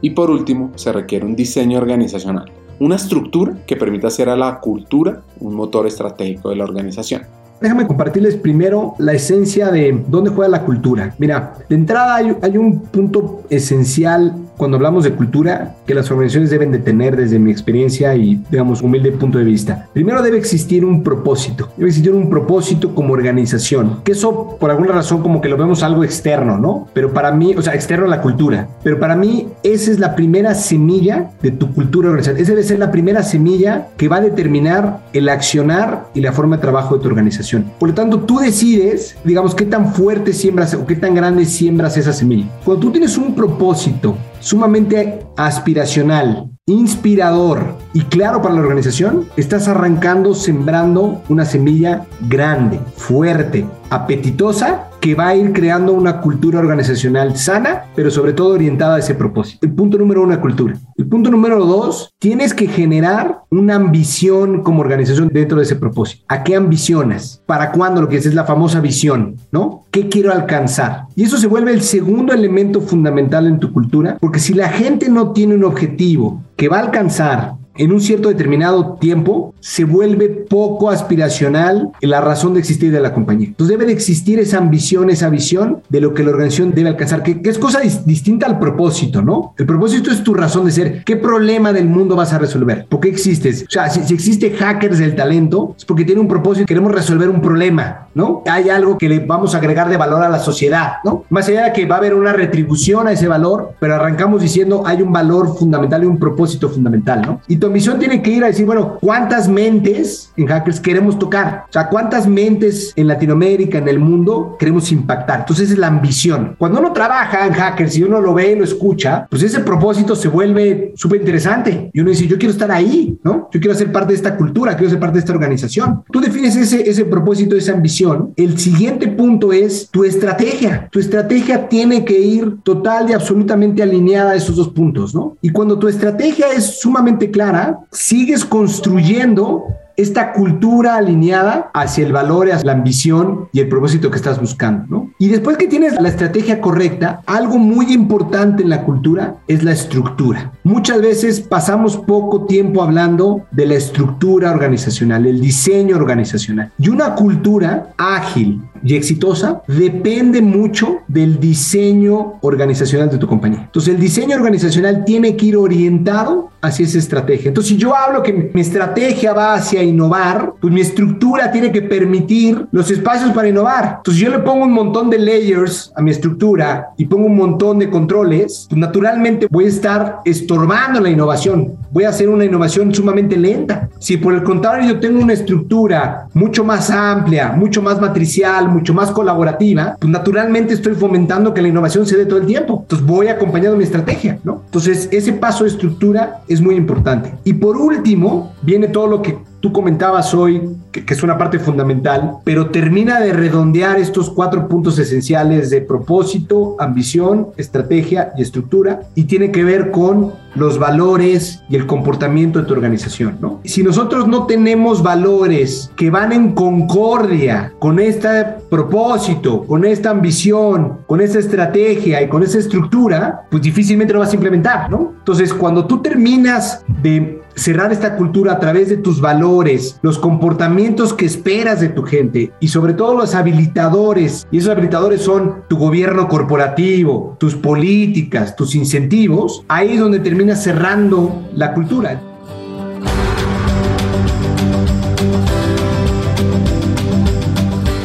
Y por último, se requiere un diseño organizacional, una estructura que permita hacer a la cultura un motor estratégico de la organización. Déjame compartirles primero la esencia de dónde juega la cultura. Mira, de entrada hay, un punto esencial cuando hablamos de cultura que las organizaciones deben de tener desde mi experiencia y, digamos, humilde punto de vista. Primero debe existir un propósito. Debe existir un propósito como organización. Que eso, por alguna razón, como que lo vemos algo externo, ¿no? Pero para mí, o sea, externo a la cultura. Pero para mí, esa es la primera semilla de tu cultura organizacional. Esa debe ser la primera semilla que va a determinar el accionar y la forma de trabajo de tu organización. Por lo tanto, tú decides, digamos, qué tan fuerte siembras o qué tan grande siembras esa semilla. Cuando tú tienes un propósito sumamente aspiracional, inspirador y claro para la organización, estás arrancando, sembrando una semilla grande, fuerte, apetitosa que va a ir creando una cultura organizacional sana, pero sobre todo orientada a ese propósito. El punto número uno, cultura. El punto número dos, tienes que generar una ambición como organización dentro de ese propósito. ¿A qué ambicionas? ¿Para cuándo? Lo que es, es la famosa visión, ¿no? ¿Qué quiero alcanzar? Y eso se vuelve el segundo elemento fundamental en tu cultura, porque si la gente no tiene un objetivo que va a alcanzar en un cierto determinado tiempo se vuelve poco aspiracional la razón de existir de la compañía. Entonces debe de existir esa ambición, esa visión de lo que la organización debe alcanzar, que, es cosa distinta al propósito, ¿no? El propósito es tu razón de ser. ¿Qué problema del mundo vas a resolver? ¿Por qué existes? O sea, si, si existe hackers del talento, es porque tiene un propósito, queremos resolver un problema, ¿no? Hay algo que le vamos a agregar de valor a la sociedad, ¿no? Más allá de que va a haber una retribución a ese valor, pero arrancamos diciendo hay un valor fundamental y un propósito fundamental, ¿no? Y ambición tiene que ir a decir, bueno, ¿cuántas mentes en hackers queremos tocar? O sea, ¿cuántas mentes en Latinoamérica, en el mundo, queremos impactar? Entonces, es la ambición. Cuando uno trabaja en hackers y uno lo ve y lo escucha, pues ese propósito se vuelve súper interesante. Y uno dice, yo quiero estar ahí, ¿no? Yo quiero ser parte de esta cultura, quiero ser parte de esta organización. Tú defines ese, ese propósito, esa ambición. El siguiente punto es tu estrategia. Tu estrategia tiene que ir total y absolutamente alineada a esos dos puntos, ¿no? Y cuando tu estrategia es sumamente clara, sigues construyendo esta cultura alineada hacia el valor, hacia la ambición y el propósito que estás buscando, ¿no? Y después que tienes la estrategia correcta, algo muy importante en la cultura es la estructura. Muchas veces pasamos poco tiempo hablando de la estructura organizacional, el diseño organizacional. Y una cultura ágil, y exitosa depende mucho del diseño organizacional de tu compañía. Entonces, el diseño organizacional tiene que ir orientado hacia esa estrategia. Entonces, si yo hablo que mi estrategia va hacia innovar, pues mi estructura tiene que permitir los espacios para innovar. Entonces, yo le pongo un montón de layers a mi estructura y pongo un montón de controles, pues naturalmente voy a estar estorbando la innovación. Voy a hacer una innovación sumamente lenta. Si por el contrario yo tengo una estructura mucho más amplia, mucho más matricial, mucho más colaborativa, pues naturalmente estoy fomentando que la innovación se dé todo el tiempo. Entonces voy acompañando mi estrategia, ¿no? Entonces ese paso de estructura es muy importante. Y por último, viene todo lo que tú comentabas hoy, que, es una parte fundamental, pero termina de redondear estos cuatro puntos esenciales de propósito, ambición, estrategia y estructura, y tiene que ver con los valores y el comportamiento de tu organización, ¿no? Si nosotros no tenemos valores que van en concordia con este propósito, con esta ambición, con esta estrategia y con esa estructura, pues difícilmente lo vas a implementar, ¿no? Entonces, cuando tú terminas de cerrar esta cultura a través de tus valores, los comportamientos que esperas de tu gente y sobre todo los habilitadores. Y esos habilitadores son tu gobierno corporativo, tus políticas, tus incentivos. Ahí es donde terminas cerrando la cultura.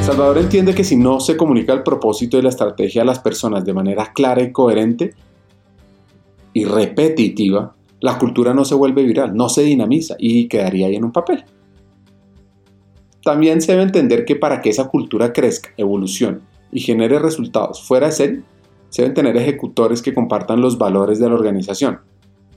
Salvador entiende que si no se comunica el propósito y la estrategia a las personas de manera clara y coherente y repetitiva, la cultura no se vuelve viral, no se dinamiza y quedaría ahí en un papel. También se debe entender que para que esa cultura crezca, evolucione y genere resultados fuera de serie, se deben tener ejecutores que compartan los valores de la organización,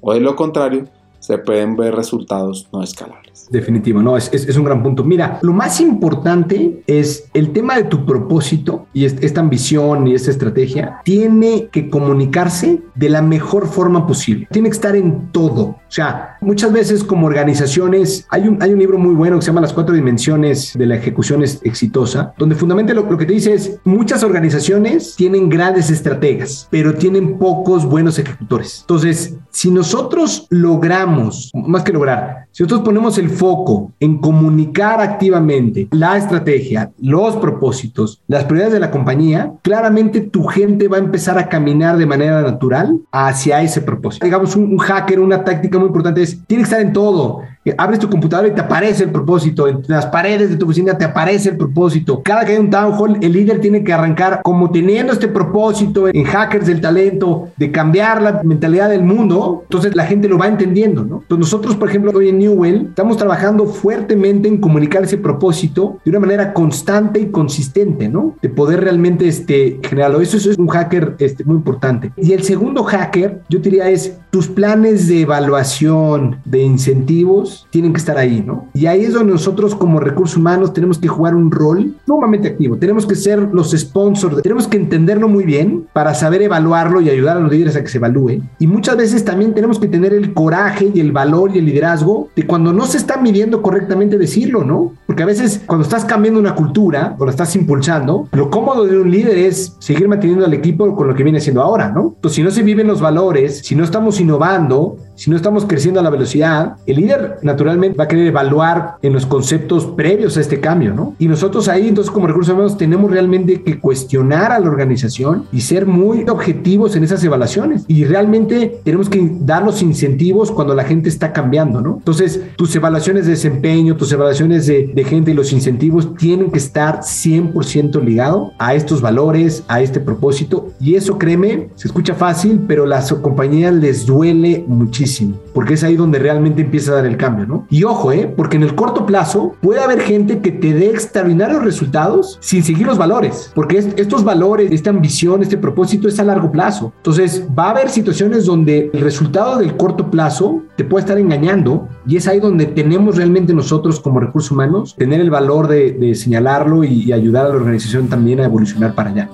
o de lo contrario, se pueden ver resultados no escalables. Definitivo, no, es, es, un gran punto. Mira, lo más importante es el tema de tu propósito y esta ambición y esta estrategia tiene que comunicarse de la mejor forma posible. Tiene que estar en todo. O sea, muchas veces como organizaciones, hay un, hay un libro muy bueno que se llama Las cuatro dimensiones de la ejecución exitosa, donde fundamentalmente lo, lo que te dice es, muchas organizaciones tienen grandes estrategas, pero tienen pocos buenos ejecutores. Entonces, si nosotros logramos más que lograr, si nosotros ponemos el foco en comunicar activamente la estrategia, los propósitos, las prioridades de la compañía, claramente tu gente va a empezar a caminar de manera natural hacia ese propósito. Digamos, un, hacker, una táctica muy importante es, tiene que estar en todo abres tu computadora y te aparece el propósito, en las paredes de tu oficina te aparece el propósito. Cada que hay un town hall, el líder tiene que arrancar como teniendo este propósito en hackers del talento de cambiar la mentalidad del mundo, entonces la gente lo va entendiendo, ¿no? Entonces nosotros, por ejemplo, hoy en Newell estamos trabajando fuertemente en comunicar ese propósito de una manera constante y consistente, ¿no? De poder realmente este, generarlo. Eso, eso es un hacker este, muy importante. Y el segundo hacker, yo diría, es tus planes de evaluación, de incentivos, tienen que estar ahí, ¿no? Y ahí es donde nosotros como recursos humanos tenemos que jugar un rol sumamente activo. Tenemos que ser los sponsors, tenemos que entenderlo muy bien para saber evaluarlo y ayudar a los líderes a que se evalúe. Y muchas veces también tenemos que tener el coraje y el valor y el liderazgo de cuando no se está midiendo correctamente decirlo, ¿no? Porque a veces cuando estás cambiando una cultura o la estás impulsando, lo cómodo de un líder es seguir manteniendo al equipo con lo que viene siendo ahora, ¿no? Entonces, si no se viven los valores, si no estamos innovando, si no estamos creciendo a la velocidad, el líder naturalmente va a querer evaluar en los conceptos previos a este cambio, ¿no? Y nosotros ahí, entonces, como recursos humanos, tenemos realmente que cuestionar a la organización y ser muy objetivos en esas evaluaciones. Y realmente tenemos que dar los incentivos cuando la gente está cambiando, ¿no? Entonces, tus evaluaciones de desempeño, tus evaluaciones de, de gente y los incentivos tienen que estar 100% ligado a estos valores, a este propósito. Y eso, créeme, se escucha fácil, pero las compañías les duele muchísimo, porque es ahí donde realmente empieza a dar el cambio, ¿no? Y ojo, ¿eh? Porque en el corto plazo puede haber gente que te dé extraordinarios resultados sin seguir los valores, porque estos valores, esta ambición, este propósito es a largo plazo. Entonces, va a haber situaciones donde el resultado del corto plazo te puede estar engañando y es ahí donde tenemos realmente nosotros como recursos humanos tener el valor de, señalarlo y ayudar a la organización también a evolucionar para allá.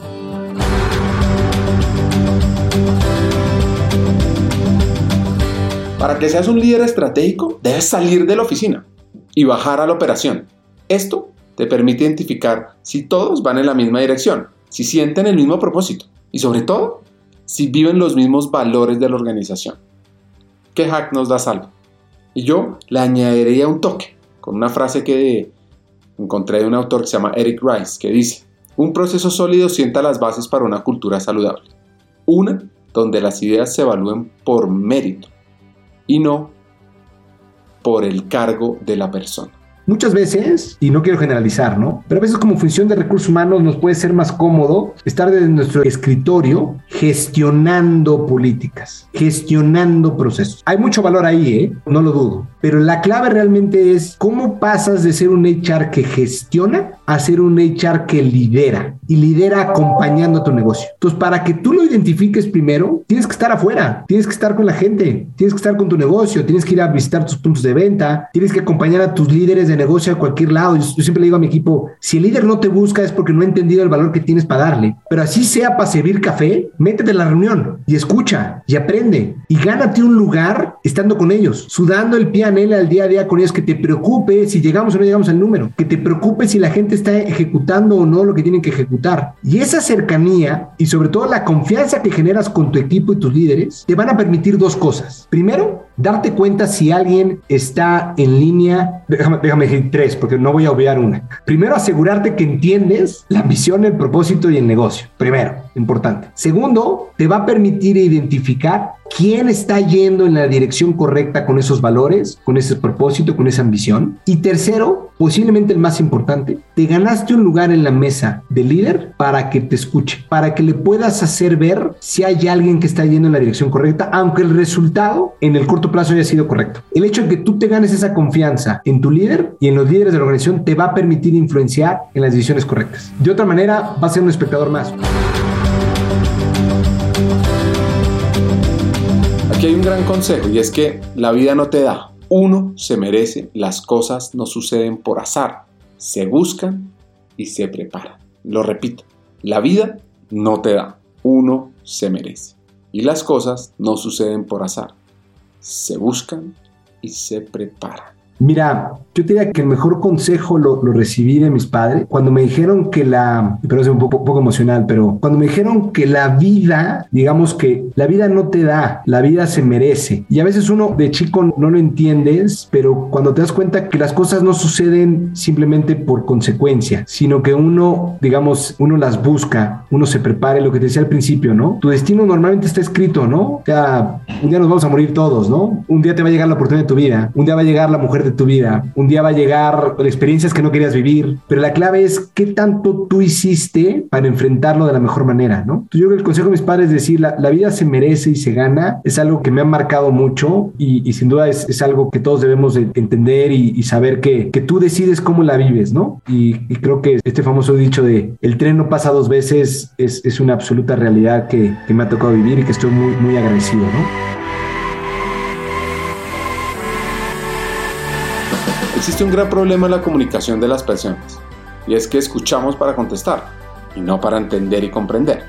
Para que seas un líder estratégico, debes salir de la oficina y bajar a la operación. Esto te permite identificar si todos van en la misma dirección, si sienten el mismo propósito y sobre todo, si viven los mismos valores de la organización. ¿Qué hack nos da salvo? Y yo le añadiría un toque con una frase que encontré de un autor que se llama Eric Rice, que dice, Un proceso sólido sienta las bases para una cultura saludable. Una donde las ideas se evalúen por mérito y no por el cargo de la persona. Muchas veces, y no quiero generalizar, ¿no? Pero a veces como función de recursos humanos nos puede ser más cómodo estar desde nuestro escritorio gestionando políticas, gestionando procesos. Hay mucho valor ahí, ¿eh? No lo dudo. Pero la clave realmente es cómo pasas de ser un HR que gestiona a ser un HR que lidera y lidera acompañando a tu negocio. Entonces, para que tú lo identifiques primero, tienes que estar afuera, tienes que estar con la gente, tienes que estar con tu negocio, tienes que ir a visitar tus puntos de venta, tienes que acompañar a tus líderes de negocio a cualquier lado. Yo, siempre le digo a mi equipo, si el líder no te busca es porque no ha entendido el valor que tienes para darle, pero así sea para servir café, métete en la reunión y escucha y aprende y gánate un lugar estando con ellos, sudando el pie al día a día con ellos, que te preocupe si llegamos o no llegamos al número, que te preocupe si la gente está ejecutando o no lo que tienen que ejecutar. Y esa cercanía y sobre todo la confianza que generas con tu equipo y tus líderes te van a permitir dos cosas. Primero, darte cuenta si alguien está en línea. Déjame, déjame decir tres, porque no voy a obviar una. Primero, asegurarte que entiendes la misión, el propósito y el negocio. Primero, importante. Segundo, te va a permitir identificar quién está yendo en la dirección correcta con esos valores, con ese propósito, con esa ambición. Y tercero, posiblemente el más importante, te ganaste un lugar en la mesa de líder para que te escuche, para que le puedas hacer ver si hay alguien que está yendo en la dirección correcta, aunque el resultado en el corto plazo haya sido correcto. El hecho de que tú te ganes esa confianza en tu líder y en los líderes de la organización te va a permitir influenciar en las decisiones correctas. De otra manera, va a ser un espectador más. Aquí hay un gran consejo y es que la vida no te da. Uno se merece, las cosas no suceden por azar, se buscan y se preparan. Lo repito, la vida no te da, uno se merece. Y las cosas no suceden por azar, se buscan y se preparan. Mira, yo te diría que el mejor consejo lo, recibí de mis padres cuando me dijeron que la, pero es un poco, poco emocional, pero cuando me dijeron que la vida, digamos que la vida no te da, la vida se merece. Y a veces uno de chico no lo entiendes, pero cuando te das cuenta que las cosas no suceden simplemente por consecuencia, sino que uno, digamos, uno las busca, uno se prepara, lo que te decía al principio, ¿no? Tu destino normalmente está escrito, ¿no? O sea, un día nos vamos a morir todos, ¿no? Un día te va a llegar la oportunidad de tu vida, un día va a llegar la mujer de tu vida. Un día va a llegar experiencias que no querías vivir, pero la clave es qué tanto tú hiciste para enfrentarlo de la mejor manera, ¿no? yo creo que el consejo de mis padres es decir, la, vida se merece y se gana, es algo que me ha marcado mucho y, sin duda es, algo que todos debemos de entender y, saber que, que, tú decides cómo la vives, ¿no? Y, creo que este famoso dicho de el tren no pasa dos veces es, es una absoluta realidad que, que me ha tocado vivir y que estoy muy, muy agradecido. Existe un gran problema en la comunicación de las personas, y es que escuchamos para contestar, y no para entender y comprender.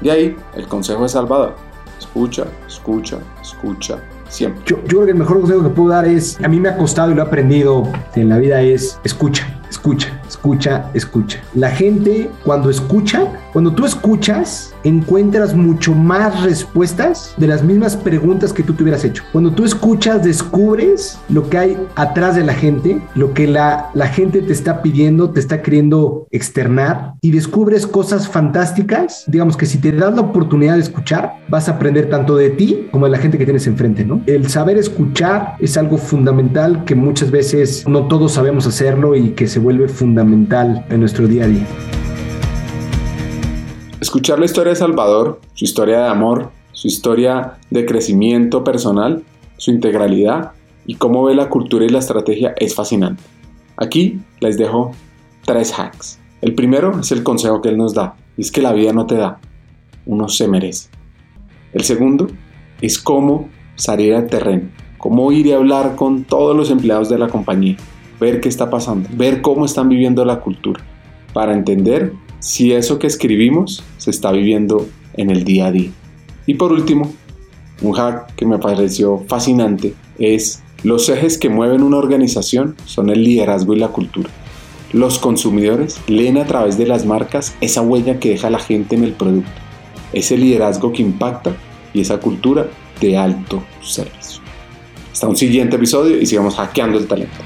De ahí el consejo de Salvador. Escucha, escucha, escucha, siempre. Yo, yo creo que el mejor consejo que puedo dar es, a mí me ha costado y lo he aprendido en la vida, es escucha escucha, escucha, escucha. La gente cuando escucha, cuando tú escuchas, encuentras mucho más respuestas de las mismas preguntas que tú te hubieras hecho. Cuando tú escuchas, descubres lo que hay atrás de la gente, lo que la, la gente te está pidiendo, te está queriendo externar y descubres cosas fantásticas. Digamos que si te das la oportunidad de escuchar, vas a aprender tanto de ti como de la gente que tienes enfrente, ¿no? El saber escuchar es algo fundamental que muchas veces no todos sabemos hacerlo y que se vuelve fundamental en nuestro día a día. Escuchar la historia de Salvador, su historia de amor, su historia de crecimiento personal, su integralidad y cómo ve la cultura y la estrategia es fascinante. Aquí les dejo tres hacks. El primero es el consejo que él nos da, es que la vida no te da, uno se merece. El segundo es cómo salir al terreno, cómo ir y hablar con todos los empleados de la compañía, ver qué está pasando, ver cómo están viviendo la cultura, para entender si eso que escribimos se está viviendo en el día a día. Y por último, un hack que me pareció fascinante es los ejes que mueven una organización son el liderazgo y la cultura. Los consumidores leen a través de las marcas esa huella que deja la gente en el producto, ese liderazgo que impacta y esa cultura de alto servicio. Hasta un siguiente episodio y sigamos hackeando el talento.